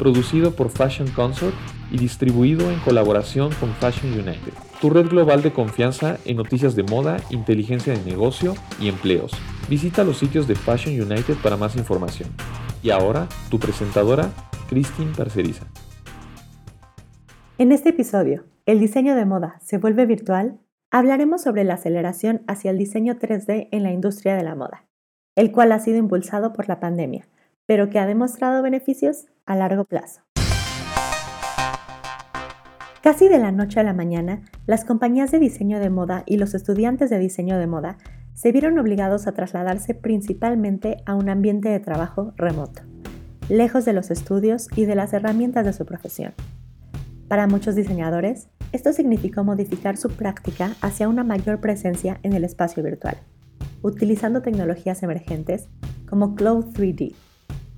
producido por Fashion Consort y distribuido en colaboración con Fashion United, tu red global de confianza en noticias de moda, inteligencia de negocio y empleos. Visita los sitios de Fashion United para más información. Y ahora, tu presentadora, Christine Parceriza. En este episodio, ¿el diseño de moda se vuelve virtual? Hablaremos sobre la aceleración hacia el diseño 3D en la industria de la moda, el cual ha sido impulsado por la pandemia, pero que ha demostrado beneficios a largo plazo. Casi de la noche a la mañana, las compañías de diseño de moda y los estudiantes de diseño de moda se vieron obligados a trasladarse principalmente a un ambiente de trabajo remoto, lejos de los estudios y de las herramientas de su profesión. Para muchos diseñadores, esto significó modificar su práctica hacia una mayor presencia en el espacio virtual, utilizando tecnologías emergentes como Cloud 3D.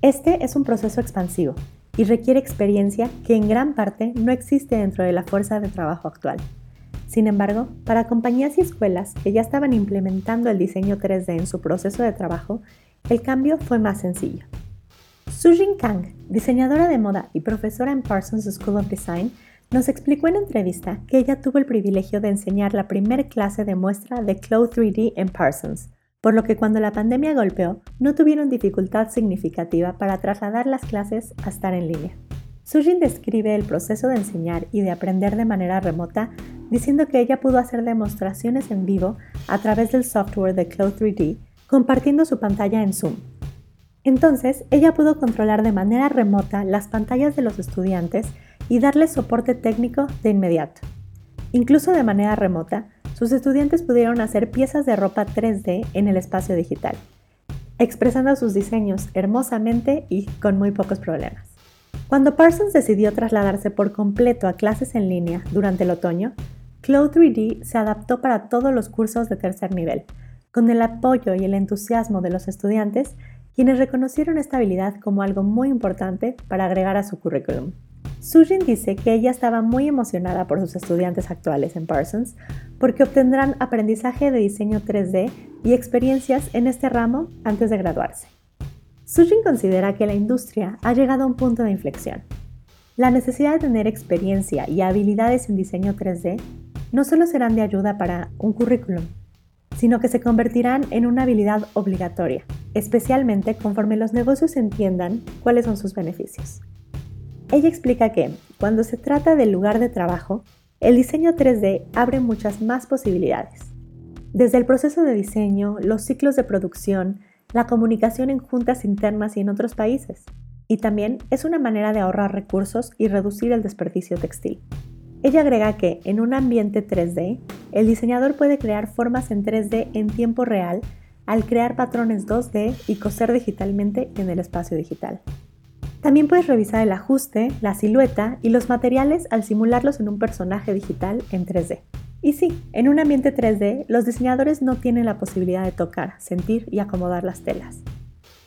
Este es un proceso expansivo y requiere experiencia que en gran parte no existe dentro de la fuerza de trabajo actual. Sin embargo, para compañías y escuelas que ya estaban implementando el diseño 3D en su proceso de trabajo, el cambio fue más sencillo. Sujin Kang, diseñadora de moda y profesora en Parsons School of Design, nos explicó en entrevista que ella tuvo el privilegio de enseñar la primer clase de muestra de Cloud 3D en Parsons, por lo que cuando la pandemia golpeó, no tuvieron dificultad significativa para trasladar las clases a estar en línea. Sujin describe el proceso de enseñar y de aprender de manera remota diciendo que ella pudo hacer demostraciones en vivo a través del software de Cloud 3D compartiendo su pantalla en Zoom. Entonces, ella pudo controlar de manera remota las pantallas de los estudiantes y darles soporte técnico de inmediato. Incluso de manera remota, sus estudiantes pudieron hacer piezas de ropa 3D en el espacio digital, expresando sus diseños hermosamente y con muy pocos problemas. Cuando Parsons decidió trasladarse por completo a clases en línea durante el otoño, Cloud 3D se adaptó para todos los cursos de tercer nivel, con el apoyo y el entusiasmo de los estudiantes, quienes reconocieron esta habilidad como algo muy importante para agregar a su currículum. Sujin dice que ella estaba muy emocionada por sus estudiantes actuales en Parsons porque obtendrán aprendizaje de diseño 3D y experiencias en este ramo antes de graduarse. Sujin considera que la industria ha llegado a un punto de inflexión. La necesidad de tener experiencia y habilidades en diseño 3D no solo serán de ayuda para un currículum, sino que se convertirán en una habilidad obligatoria, especialmente conforme los negocios entiendan cuáles son sus beneficios. Ella explica que, cuando se trata del lugar de trabajo, el diseño 3D abre muchas más posibilidades. Desde el proceso de diseño, los ciclos de producción, la comunicación en juntas internas y en otros países. Y también es una manera de ahorrar recursos y reducir el desperdicio textil. Ella agrega que en un ambiente 3D, el diseñador puede crear formas en 3D en tiempo real al crear patrones 2D y coser digitalmente en el espacio digital. También puedes revisar el ajuste, la silueta y los materiales al simularlos en un personaje digital en 3D. Y sí, en un ambiente 3D, los diseñadores no tienen la posibilidad de tocar, sentir y acomodar las telas.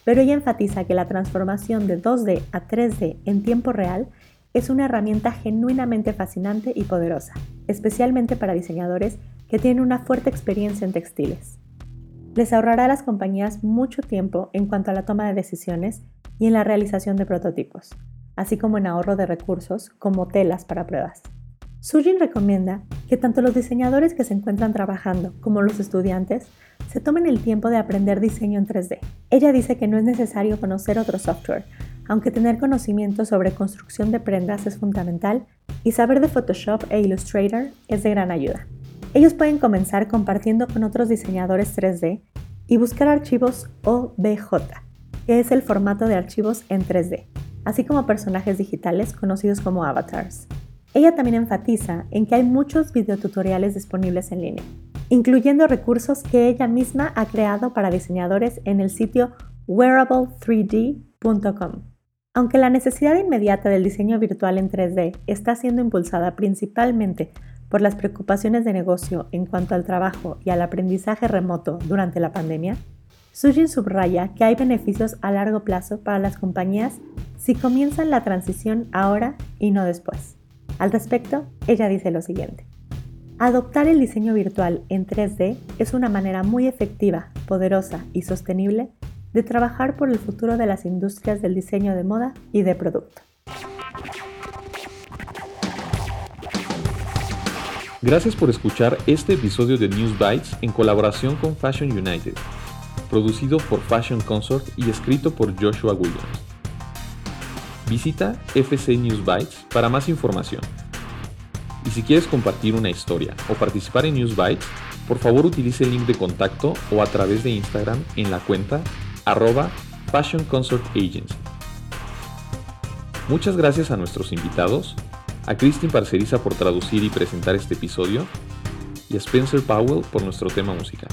Pero ella enfatiza que la transformación de 2D a 3D en tiempo real es una herramienta genuinamente fascinante y poderosa, especialmente para diseñadores que tienen una fuerte experiencia en textiles. Les ahorrará a las compañías mucho tiempo en cuanto a la toma de decisiones y en la realización de prototipos, así como en ahorro de recursos como telas para pruebas. Sujin recomienda que tanto los diseñadores que se encuentran trabajando como los estudiantes se tomen el tiempo de aprender diseño en 3D. Ella dice que no es necesario conocer otro software, aunque tener conocimiento sobre construcción de prendas es fundamental y saber de Photoshop e Illustrator es de gran ayuda. Ellos pueden comenzar compartiendo con otros diseñadores 3D y buscar archivos OBJ, que es el formato de archivos en 3D, así como personajes digitales conocidos como avatars. Ella también enfatiza en que hay muchos videotutoriales disponibles en línea, incluyendo recursos que ella misma ha creado para diseñadores en el sitio wearable3d.com. Aunque la necesidad inmediata del diseño virtual en 3D está siendo impulsada principalmente por las preocupaciones de negocio en cuanto al trabajo y al aprendizaje remoto durante la pandemia, Sujin subraya que hay beneficios a largo plazo para las compañías si comienzan la transición ahora y no después. Al respecto, ella dice lo siguiente. Adoptar el diseño virtual en 3D es una manera muy efectiva, poderosa y sostenible de trabajar por el futuro de las industrias del diseño de moda y de producto. Gracias por escuchar este episodio de News Bites en colaboración con Fashion United, producido por Fashion Consort y escrito por Joshua Williams. Visita FC News Bytes para más información. Y si quieres compartir una historia o participar en News Bytes, por favor utilice el link de contacto o a través de Instagram en la cuenta arroba Fashion Consort Agency. Muchas gracias a nuestros invitados, a Christine Parceriza por traducir y presentar este episodio y a Spencer Powell por nuestro tema musical.